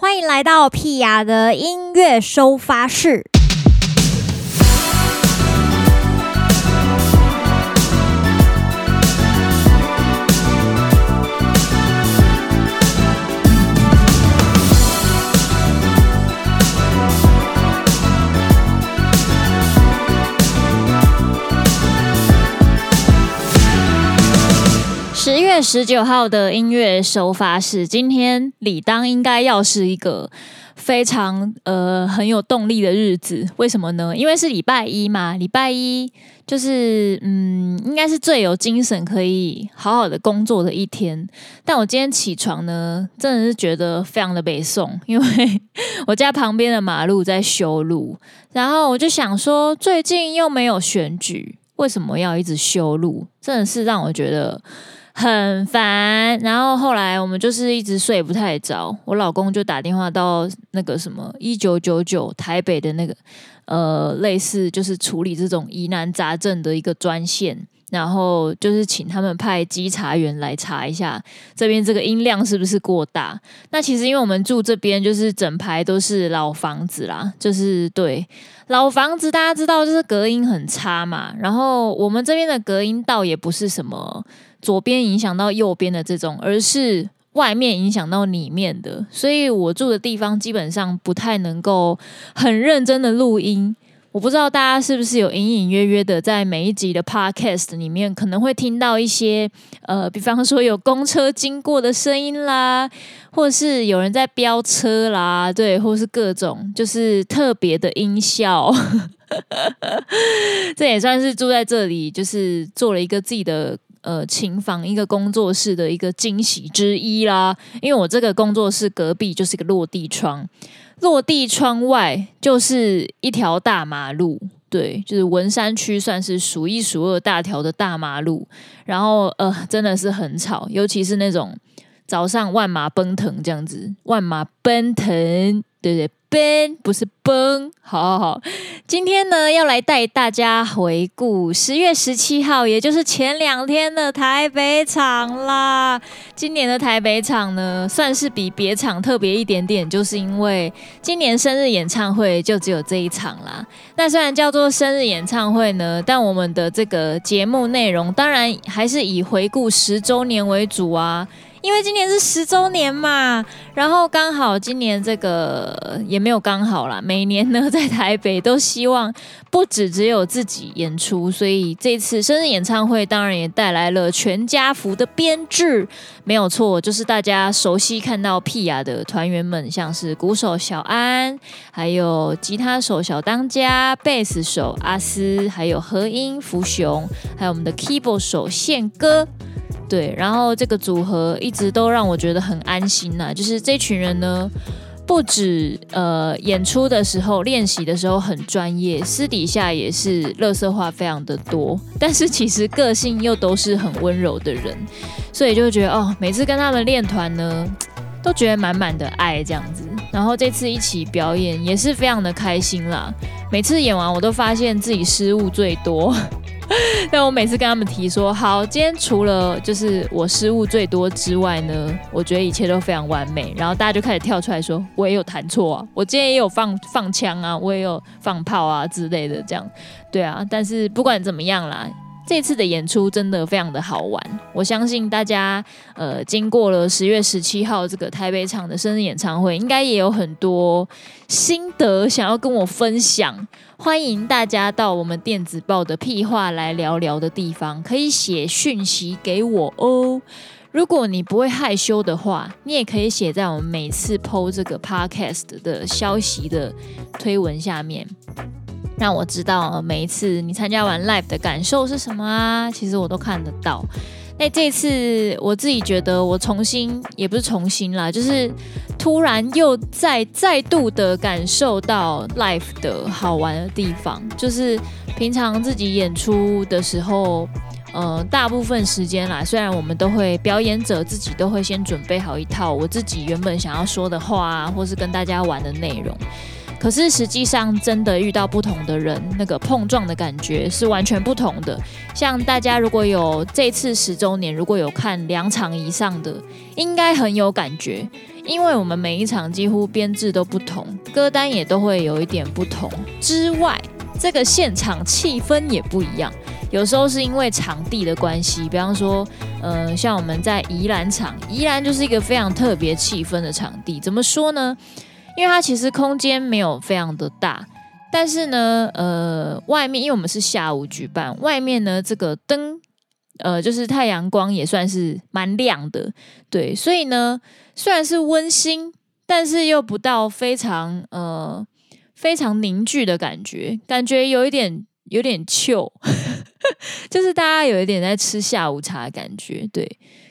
欢迎来到屁雅的音乐收发室。十九号的音乐首发是，今天理当应该要是一个非常呃很有动力的日子。为什么呢？因为是礼拜一嘛，礼拜一就是嗯，应该是最有精神可以好好的工作的一天。但我今天起床呢，真的是觉得非常的北宋，因为我家旁边的马路在修路，然后我就想说，最近又没有选举，为什么要一直修路？真的是让我觉得。很烦，然后后来我们就是一直睡不太着，我老公就打电话到那个什么一九九九台北的那个呃类似就是处理这种疑难杂症的一个专线，然后就是请他们派稽查员来查一下这边这个音量是不是过大。那其实因为我们住这边就是整排都是老房子啦，就是对老房子大家知道就是隔音很差嘛，然后我们这边的隔音倒也不是什么。左边影响到右边的这种，而是外面影响到里面的，所以我住的地方基本上不太能够很认真的录音。我不知道大家是不是有隐隐约约的在每一集的 podcast 里面可能会听到一些，呃，比方说有公车经过的声音啦，或是有人在飙车啦，对，或是各种就是特别的音效。这也算是住在这里，就是做了一个自己的。呃，琴房一个工作室的一个惊喜之一啦，因为我这个工作室隔壁就是一个落地窗，落地窗外就是一条大马路，对，就是文山区算是数一数二大条的大马路，然后呃，真的是很吵，尤其是那种早上万马奔腾这样子，万马奔腾，对对。奔不是崩，好好好，今天呢要来带大家回顾十月十七号，也就是前两天的台北场啦。今年的台北场呢，算是比别场特别一点点，就是因为今年生日演唱会就只有这一场啦。那虽然叫做生日演唱会呢，但我们的这个节目内容当然还是以回顾十周年为主啊。因为今年是十周年嘛，然后刚好今年这个也没有刚好啦。每年呢在台北都希望不止只有自己演出，所以这次生日演唱会当然也带来了全家福的编制，没有错，就是大家熟悉看到屁雅的团员们，像是鼓手小安，还有吉他手小当家，贝斯手阿斯，还有和音福雄，还有我们的 keyboard 手宪哥。对，然后这个组合一直都让我觉得很安心呐、就是这群人呢，不止呃演出的时候、练习的时候很专业，私底下也是乐色话非常的多。但是其实个性又都是很温柔的人，所以就觉得哦，每次跟他们练团呢，都觉得满满的爱这样子。然后这次一起表演也是非常的开心啦。每次演完，我都发现自己失误最多。但我每次跟他们提说，好，今天除了就是我失误最多之外呢，我觉得一切都非常完美。然后大家就开始跳出来说，我也有弹错啊，我今天也有放放枪啊，我也有放炮啊之类的，这样，对啊。但是不管怎么样啦。这次的演出真的非常的好玩，我相信大家呃经过了十月十七号这个台北场的生日演唱会，应该也有很多心得想要跟我分享。欢迎大家到我们电子报的屁话来聊聊的地方，可以写讯息给我哦。如果你不会害羞的话，你也可以写在我们每次 PO 这个 podcast 的消息的推文下面。让我知道每一次你参加完 live 的感受是什么啊？其实我都看得到。那这次我自己觉得我重新也不是重新啦，就是突然又再再度的感受到 live 的好玩的地方。就是平常自己演出的时候，呃，大部分时间啦，虽然我们都会表演者自己都会先准备好一套我自己原本想要说的话，或是跟大家玩的内容。可是实际上，真的遇到不同的人，那个碰撞的感觉是完全不同的。像大家如果有这次十周年，如果有看两场以上的，应该很有感觉。因为我们每一场几乎编制都不同，歌单也都会有一点不同。之外，这个现场气氛也不一样。有时候是因为场地的关系，比方说，呃，像我们在宜兰场，宜兰就是一个非常特别气氛的场地。怎么说呢？因为它其实空间没有非常的大，但是呢，呃，外面因为我们是下午举办，外面呢这个灯，呃，就是太阳光也算是蛮亮的，对，所以呢，虽然是温馨，但是又不到非常呃非常凝聚的感觉，感觉有一点有点旧，就是大家有一点在吃下午茶的感觉，对。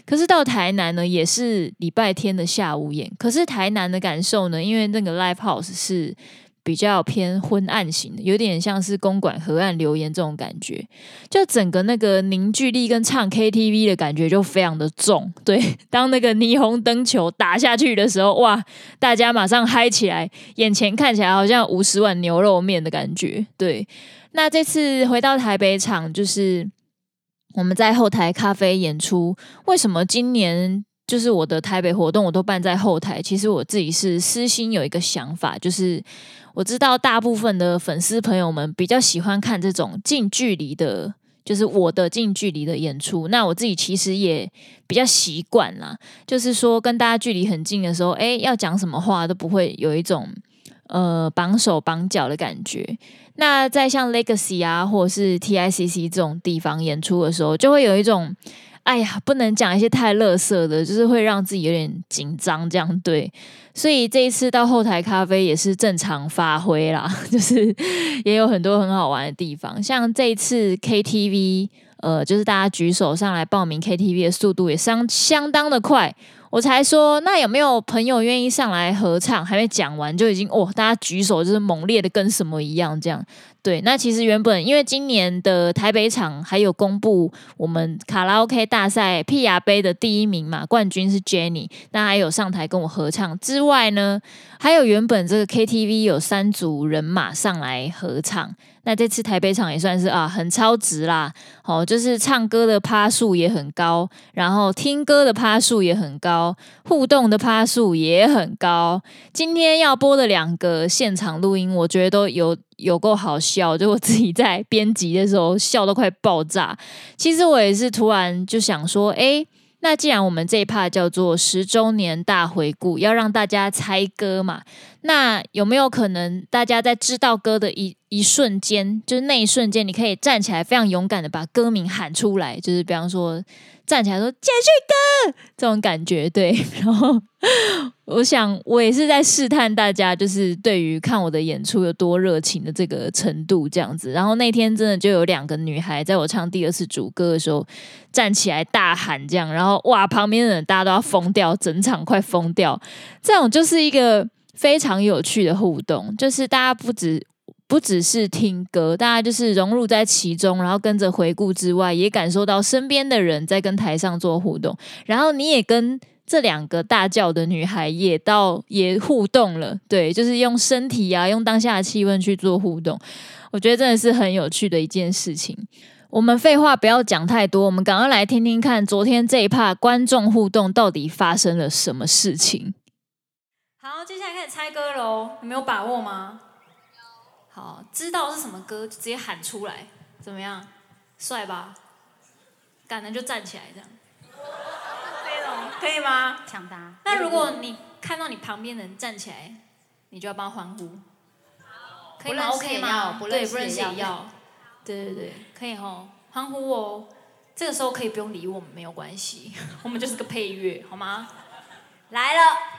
可是到台南呢，也是礼拜天的下午演。可是台南的感受呢，因为那个 live house 是比较偏昏暗型的，有点像是公馆河岸留言这种感觉，就整个那个凝聚力跟唱 KTV 的感觉就非常的重。对，当那个霓虹灯球打下去的时候，哇，大家马上嗨起来，眼前看起来好像五十碗牛肉面的感觉。对，那这次回到台北场就是。我们在后台咖啡演出，为什么今年就是我的台北活动我都办在后台？其实我自己是私心有一个想法，就是我知道大部分的粉丝朋友们比较喜欢看这种近距离的，就是我的近距离的演出。那我自己其实也比较习惯啦，就是说跟大家距离很近的时候，诶，要讲什么话都不会有一种呃绑手绑脚的感觉。那在像 Legacy 啊，或者是 TICC 这种地方演出的时候，就会有一种，哎呀，不能讲一些太垃圾的，就是会让自己有点紧张，这样对。所以这一次到后台咖啡也是正常发挥啦，就是也有很多很好玩的地方，像这一次 KTV，呃，就是大家举手上来报名 KTV 的速度也相相当的快。我才说，那有没有朋友愿意上来合唱？还没讲完就已经哦，大家举手就是猛烈的跟什么一样这样。对，那其实原本因为今年的台北场还有公布我们卡拉 OK 大赛屁亚杯的第一名嘛，冠军是 Jenny，那还有上台跟我合唱之外呢，还有原本这个 KTV 有三组人马上来合唱。那这次台北场也算是啊很超值啦，哦，就是唱歌的趴数也很高，然后听歌的趴数也很高，互动的趴数也很高。今天要播的两个现场录音，我觉得都有有够好笑，就我自己在编辑的时候笑都快爆炸。其实我也是突然就想说，哎。那既然我们这一趴叫做十周年大回顾，要让大家猜歌嘛，那有没有可能大家在知道歌的一一瞬间，就是那一瞬间，你可以站起来，非常勇敢的把歌名喊出来，就是比方说。站起来说“接续歌”这种感觉，对。然后我想，我也是在试探大家，就是对于看我的演出有多热情的这个程度，这样子。然后那天真的就有两个女孩，在我唱第二次主歌的时候，站起来大喊这样，然后哇，旁边的人大家都要疯掉，整场快疯掉。这种就是一个非常有趣的互动，就是大家不止。不只是听歌，大家就是融入在其中，然后跟着回顾之外，也感受到身边的人在跟台上做互动，然后你也跟这两个大叫的女孩也到也互动了，对，就是用身体啊，用当下的气氛去做互动，我觉得真的是很有趣的一件事情。我们废话不要讲太多，我们赶快来听听看昨天这一趴观众互动到底发生了什么事情。好，接下来开始猜歌喽，你没有把握吗？好，知道是什么歌就直接喊出来，怎么样？帅吧？敢的就站起来，这样。可以吗？抢答。那如果你看到你旁边的人站起来，你就要帮他欢呼。可以吗？OK 吗？对，不认识也要。对对对，可以吼，欢呼哦。这个时候可以不用理我们，没有关系，我们就是个配乐，好吗？来了。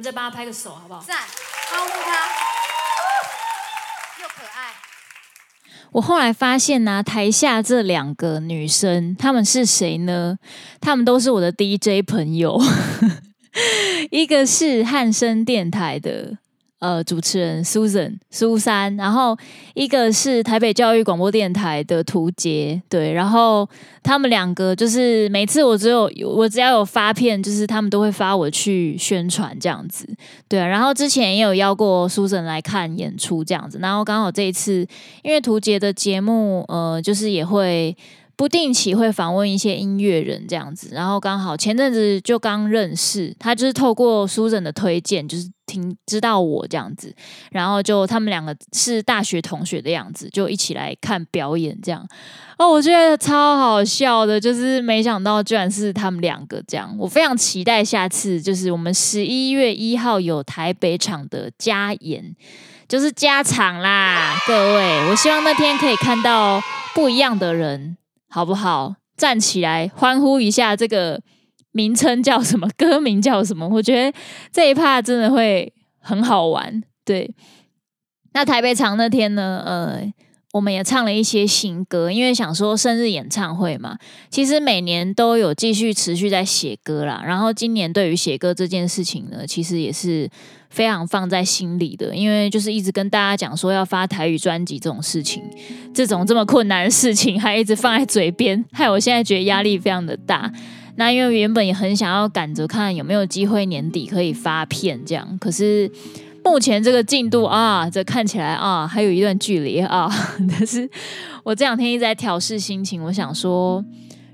们再帮他拍个手，好不好？赞，保护他，又可爱。我后来发现呢、啊，台下这两个女生，她们是谁呢？她们都是我的 DJ 朋友，一个是汉声电台的。呃，主持人 Susan 苏珊，然后一个是台北教育广播电台的图杰，对，然后他们两个就是每次我只有我只要有发片，就是他们都会发我去宣传这样子，对啊，然后之前也有邀过 Susan 来看演出这样子，然后刚好这一次因为图杰的节目，呃，就是也会。不定期会访问一些音乐人这样子，然后刚好前阵子就刚认识他，就是透过 Susan 的推荐，就是听知道我这样子，然后就他们两个是大学同学的样子，就一起来看表演这样。哦，我觉得超好笑的，就是没想到居然是他们两个这样，我非常期待下次就是我们十一月一号有台北场的加演，就是加场啦，各位，我希望那天可以看到不一样的人。好不好？站起来欢呼一下！这个名称叫什么？歌名叫什么？我觉得这一趴真的会很好玩。对，那台北场那天呢？呃，我们也唱了一些新歌，因为想说生日演唱会嘛。其实每年都有继续持续在写歌啦。然后今年对于写歌这件事情呢，其实也是。非常放在心里的，因为就是一直跟大家讲说要发台语专辑这种事情，这种这么困难的事情还一直放在嘴边，害我现在觉得压力非常的大。那因为原本也很想要赶着看有没有机会年底可以发片这样，可是目前这个进度啊，这看起来啊还有一段距离啊。但是我这两天一直在调试心情，我想说，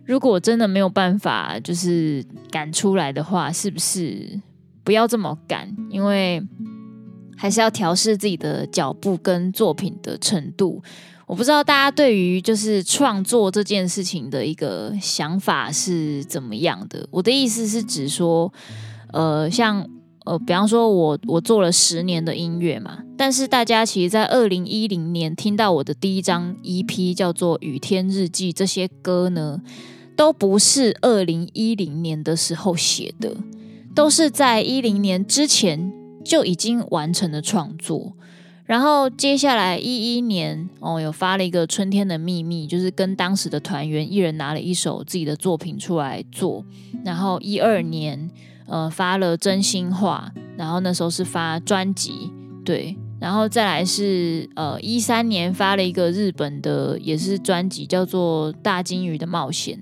如果真的没有办法就是赶出来的话，是不是？不要这么赶，因为还是要调试自己的脚步跟作品的程度。我不知道大家对于就是创作这件事情的一个想法是怎么样的。我的意思是指说，呃，像呃，比方说我我做了十年的音乐嘛，但是大家其实，在二零一零年听到我的第一张 EP 叫做《雨天日记》，这些歌呢，都不是二零一零年的时候写的，都是在一零年之前就已经完成了创作。然后接下来一一年哦，有发了一个《春天的秘密》，就是跟当时的团员一人拿了一首自己的作品出来做。然后一二年呃发了《真心话》，然后那时候是发专辑，对。然后再来是呃一三年发了一个日本的也是专辑，叫做《大鲸鱼的冒险》。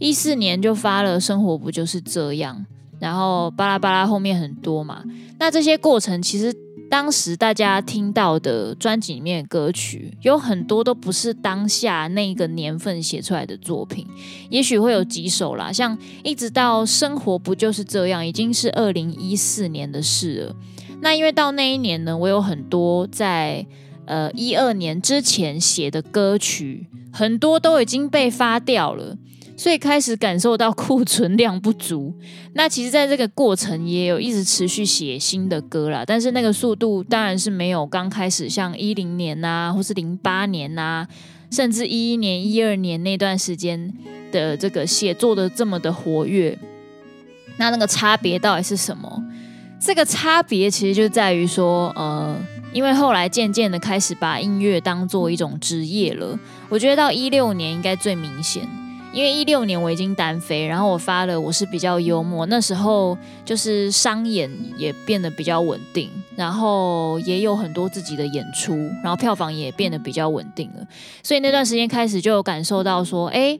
一四年就发了《生活不就是这样》，然后巴拉巴拉后面很多嘛。那这些过程其实。当时大家听到的专辑里面的歌曲，有很多都不是当下那个年份写出来的作品，也许会有几首啦，像一直到生活不就是这样，已经是二零一四年的事了。那因为到那一年呢，我有很多在呃一二年之前写的歌曲，很多都已经被发掉了。所以开始感受到库存量不足，那其实在这个过程也有一直持续写新的歌啦，但是那个速度当然是没有刚开始像一零年呐、啊，或是零八年呐、啊，甚至一一年、一二年那段时间的这个写作的这么的活跃。那那个差别到底是什么？这个差别其实就在于说，呃，因为后来渐渐的开始把音乐当做一种职业了，我觉得到一六年应该最明显。因为一六年我已经单飞，然后我发了我是比较幽默，那时候就是商演也变得比较稳定，然后也有很多自己的演出，然后票房也变得比较稳定了，所以那段时间开始就有感受到说，哎，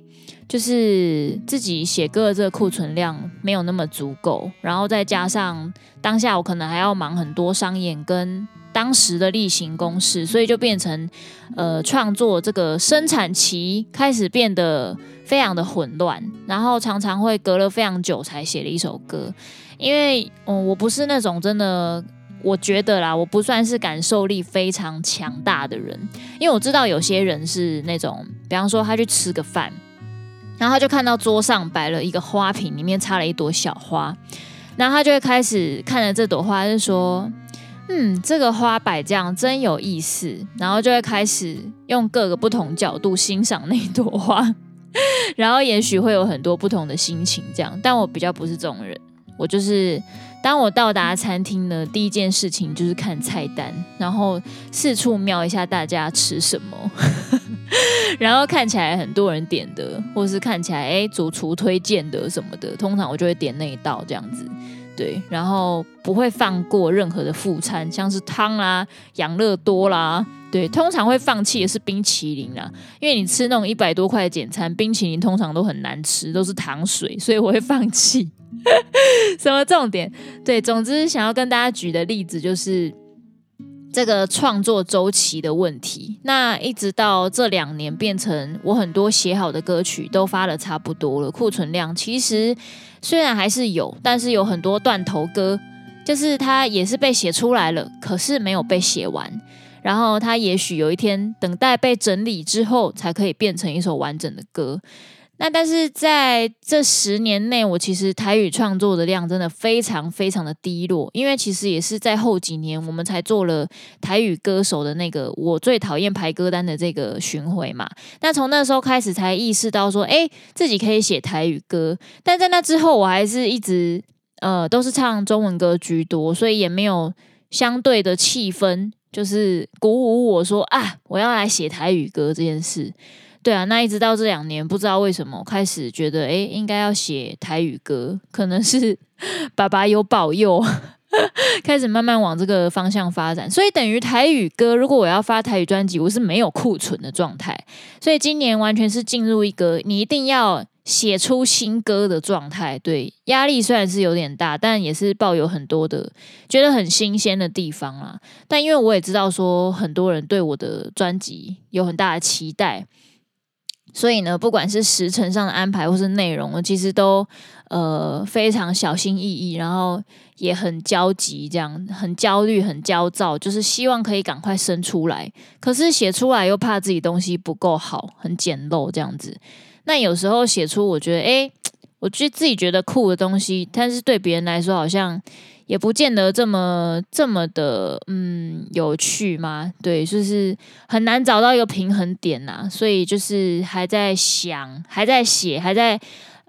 就是自己写歌的这个库存量没有那么足够，然后再加上当下我可能还要忙很多商演跟当时的例行公事，所以就变成呃创作这个生产期开始变得。非常的混乱，然后常常会隔了非常久才写了一首歌，因为嗯，我不是那种真的，我觉得啦，我不算是感受力非常强大的人，因为我知道有些人是那种，比方说他去吃个饭，然后他就看到桌上摆了一个花瓶，里面插了一朵小花，然后他就会开始看着这朵花，就说，嗯，这个花摆这样真有意思，然后就会开始用各个不同角度欣赏那朵花。然后也许会有很多不同的心情，这样，但我比较不是这种人。我就是当我到达餐厅呢，第一件事情就是看菜单，然后四处瞄一下大家吃什么，然后看起来很多人点的，或是看起来哎主厨推荐的什么的，通常我就会点那一道这样子。对，然后不会放过任何的副餐，像是汤啦、养乐多啦。对，通常会放弃的是冰淇淋啦，因为你吃那种一百多块的简餐，冰淇淋通常都很难吃，都是糖水，所以我会放弃。什么重点？对，总之想要跟大家举的例子就是这个创作周期的问题。那一直到这两年变成我很多写好的歌曲都发了差不多了，库存量其实虽然还是有，但是有很多断头歌，就是它也是被写出来了，可是没有被写完。然后他也许有一天等待被整理之后，才可以变成一首完整的歌。那但是在这十年内，我其实台语创作的量真的非常非常的低落，因为其实也是在后几年，我们才做了台语歌手的那个我最讨厌排歌单的这个巡回嘛。那从那时候开始，才意识到说，哎，自己可以写台语歌。但在那之后，我还是一直呃都是唱中文歌居多，所以也没有相对的气氛。就是鼓舞我说啊，我要来写台语歌这件事。对啊，那一直到这两年，不知道为什么开始觉得，诶，应该要写台语歌，可能是 爸爸有保佑，开始慢慢往这个方向发展。所以等于台语歌，如果我要发台语专辑，我是没有库存的状态。所以今年完全是进入一个你一定要。写出新歌的状态，对，压力虽然是有点大，但也是抱有很多的觉得很新鲜的地方啦。但因为我也知道说，很多人对我的专辑有很大的期待，所以呢，不管是时程上的安排或是内容，我其实都呃非常小心翼翼，然后也很焦急，这样很焦虑、很焦躁，就是希望可以赶快生出来。可是写出来又怕自己东西不够好，很简陋这样子。那有时候写出我觉得，诶，我觉得自己觉得酷的东西，但是对别人来说好像。也不见得这么这么的嗯有趣吗？对，就是很难找到一个平衡点呐，所以就是还在想，还在写，还在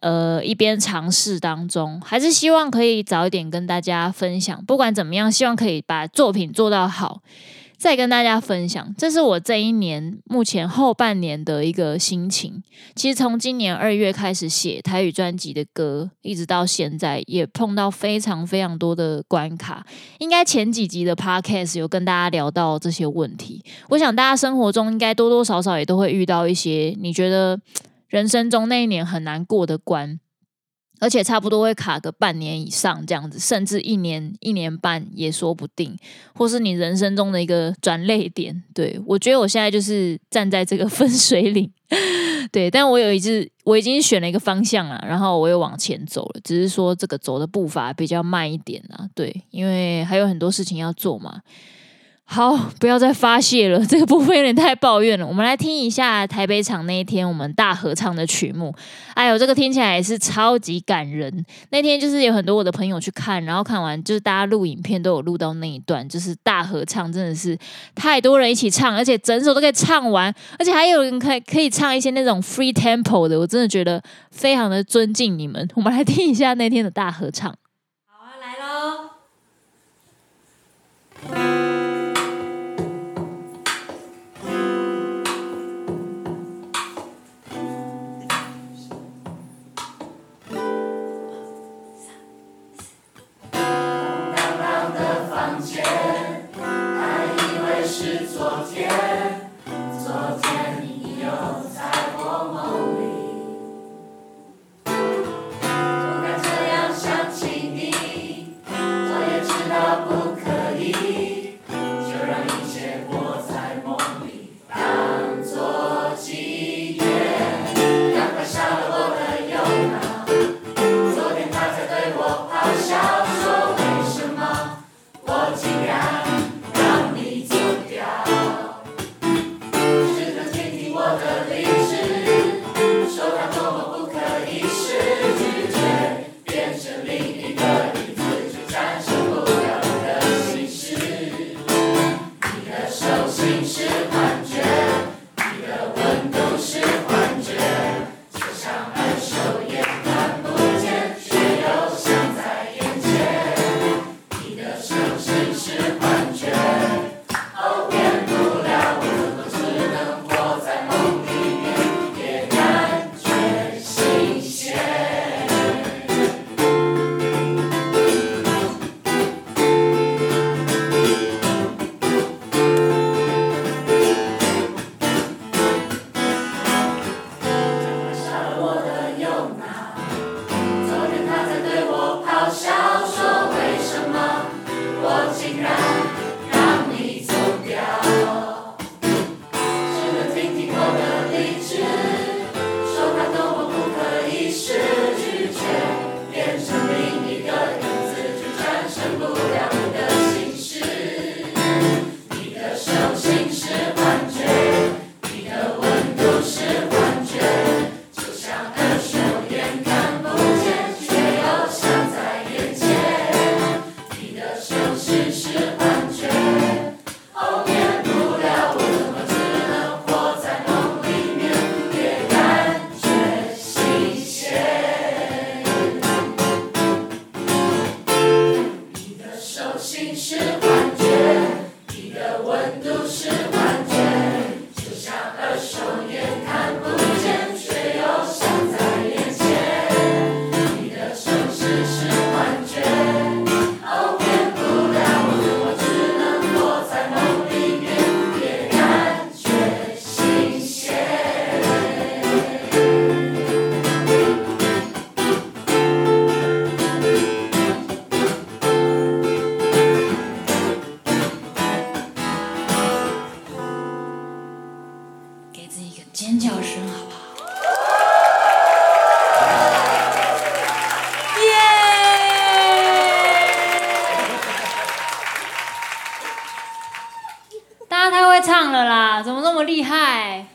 呃一边尝试当中，还是希望可以早一点跟大家分享。不管怎么样，希望可以把作品做到好。再跟大家分享，这是我这一年目前后半年的一个心情。其实从今年二月开始写台语专辑的歌，一直到现在，也碰到非常非常多的关卡。应该前几集的 Podcast 有跟大家聊到这些问题。我想大家生活中应该多多少少也都会遇到一些你觉得人生中那一年很难过的关。而且差不多会卡个半年以上这样子，甚至一年、一年半也说不定，或是你人生中的一个转捩点。对，我觉得我现在就是站在这个 分水岭，对，但我有一次我已经选了一个方向了，然后我又往前走了，只是说这个走的步伐比较慢一点啊，对，因为还有很多事情要做嘛。好，不要再发泄了，这个部分有点太抱怨了。我们来听一下台北场那一天我们大合唱的曲目。哎呦，这个听起来也是超级感人。那天就是有很多我的朋友去看，然后看完就是大家录影片都有录到那一段，就是大合唱，真的是太多人一起唱，而且整首都可以唱完，而且还有人可以可以唱一些那种 free tempo 的，我真的觉得非常的尊敬你们。我们来听一下那天的大合唱。尖叫声好不好？耶！大家太会唱了啦，怎么那么厉害？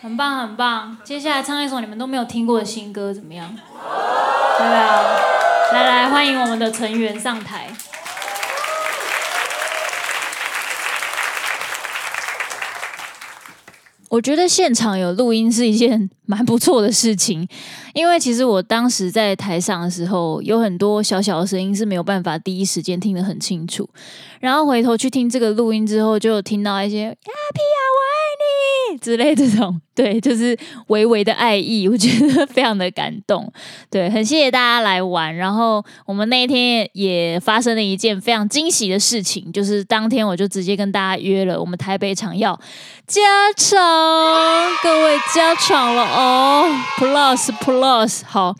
很棒很棒！接下来唱一首你们都没有听过的新歌，怎么样？要不要？来来，欢迎我们的成员上台。我觉得现场有录音是一件 蛮不错的事情，因为其实我当时在台上的时候，有很多小小的声音是没有办法第一时间听得很清楚，然后回头去听这个录音之后，就听到一些呀皮呀我 之类这种。对，就是微微的爱意，我觉得非常的感动。对，很谢谢大家来玩。然后我们那一天也发生了一件非常惊喜的事情，就是当天我就直接跟大家约了，我们台北场要加场，各位加场了哦，Plus Plus，好。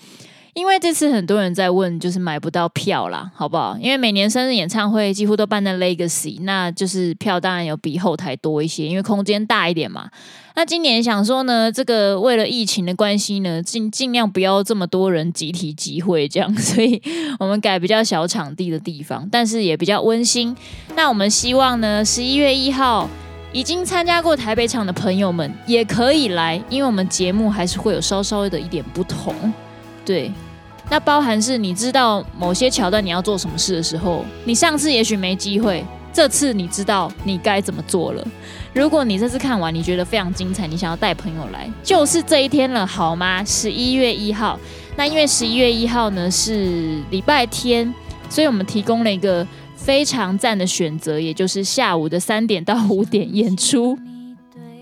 因为这次很多人在问，就是买不到票啦，好不好？因为每年生日演唱会几乎都办在 Legacy，那就是票当然有比后台多一些，因为空间大一点嘛。那今年想说呢，这个为了疫情的关系呢，尽尽量不要这么多人集体集会这样，所以我们改比较小场地的地方，但是也比较温馨。那我们希望呢，十一月一号已经参加过台北场的朋友们也可以来，因为我们节目还是会有稍稍的一点不同，对。那包含是你知道某些桥段你要做什么事的时候，你上次也许没机会，这次你知道你该怎么做了。如果你这次看完你觉得非常精彩，你想要带朋友来，就是这一天了，好吗？十一月一号。那因为十一月一号呢是礼拜天，所以我们提供了一个非常赞的选择，也就是下午的三点到五点演出。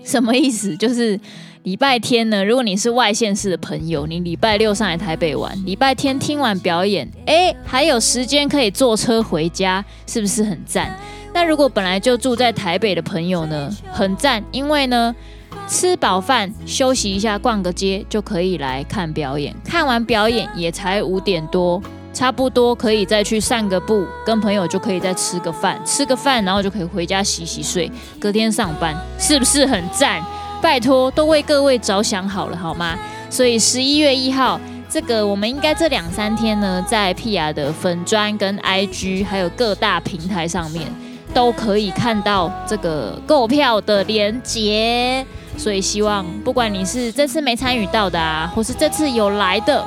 什么意思？就是。礼拜天呢，如果你是外县市的朋友，你礼拜六上来台北玩，礼拜天听完表演，哎，还有时间可以坐车回家，是不是很赞？那如果本来就住在台北的朋友呢，很赞，因为呢，吃饱饭休息一下，逛个街就可以来看表演。看完表演也才五点多，差不多可以再去散个步，跟朋友就可以再吃个饭，吃个饭然后就可以回家洗洗睡，隔天上班，是不是很赞？拜托，都为各位着想好了，好吗？所以十一月一号，这个我们应该这两三天呢，在 P R 的粉专跟 IG，还有各大平台上面，都可以看到这个购票的链接。所以希望，不管你是这次没参与到的啊，或是这次有来的。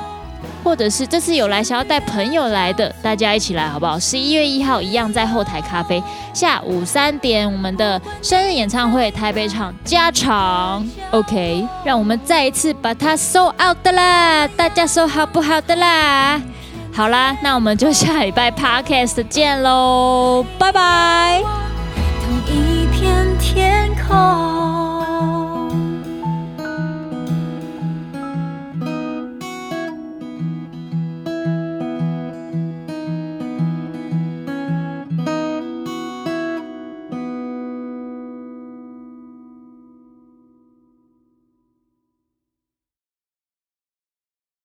或者是这次有来想要带朋友来的，大家一起来好不好？十一月一号一样在后台咖啡，下午三点我们的生日演唱会台北场加场，OK，让我们再一次把它收 out 的啦，大家说好不好的啦？好啦，那我们就下礼拜 Podcast 见喽，拜拜。同一片天空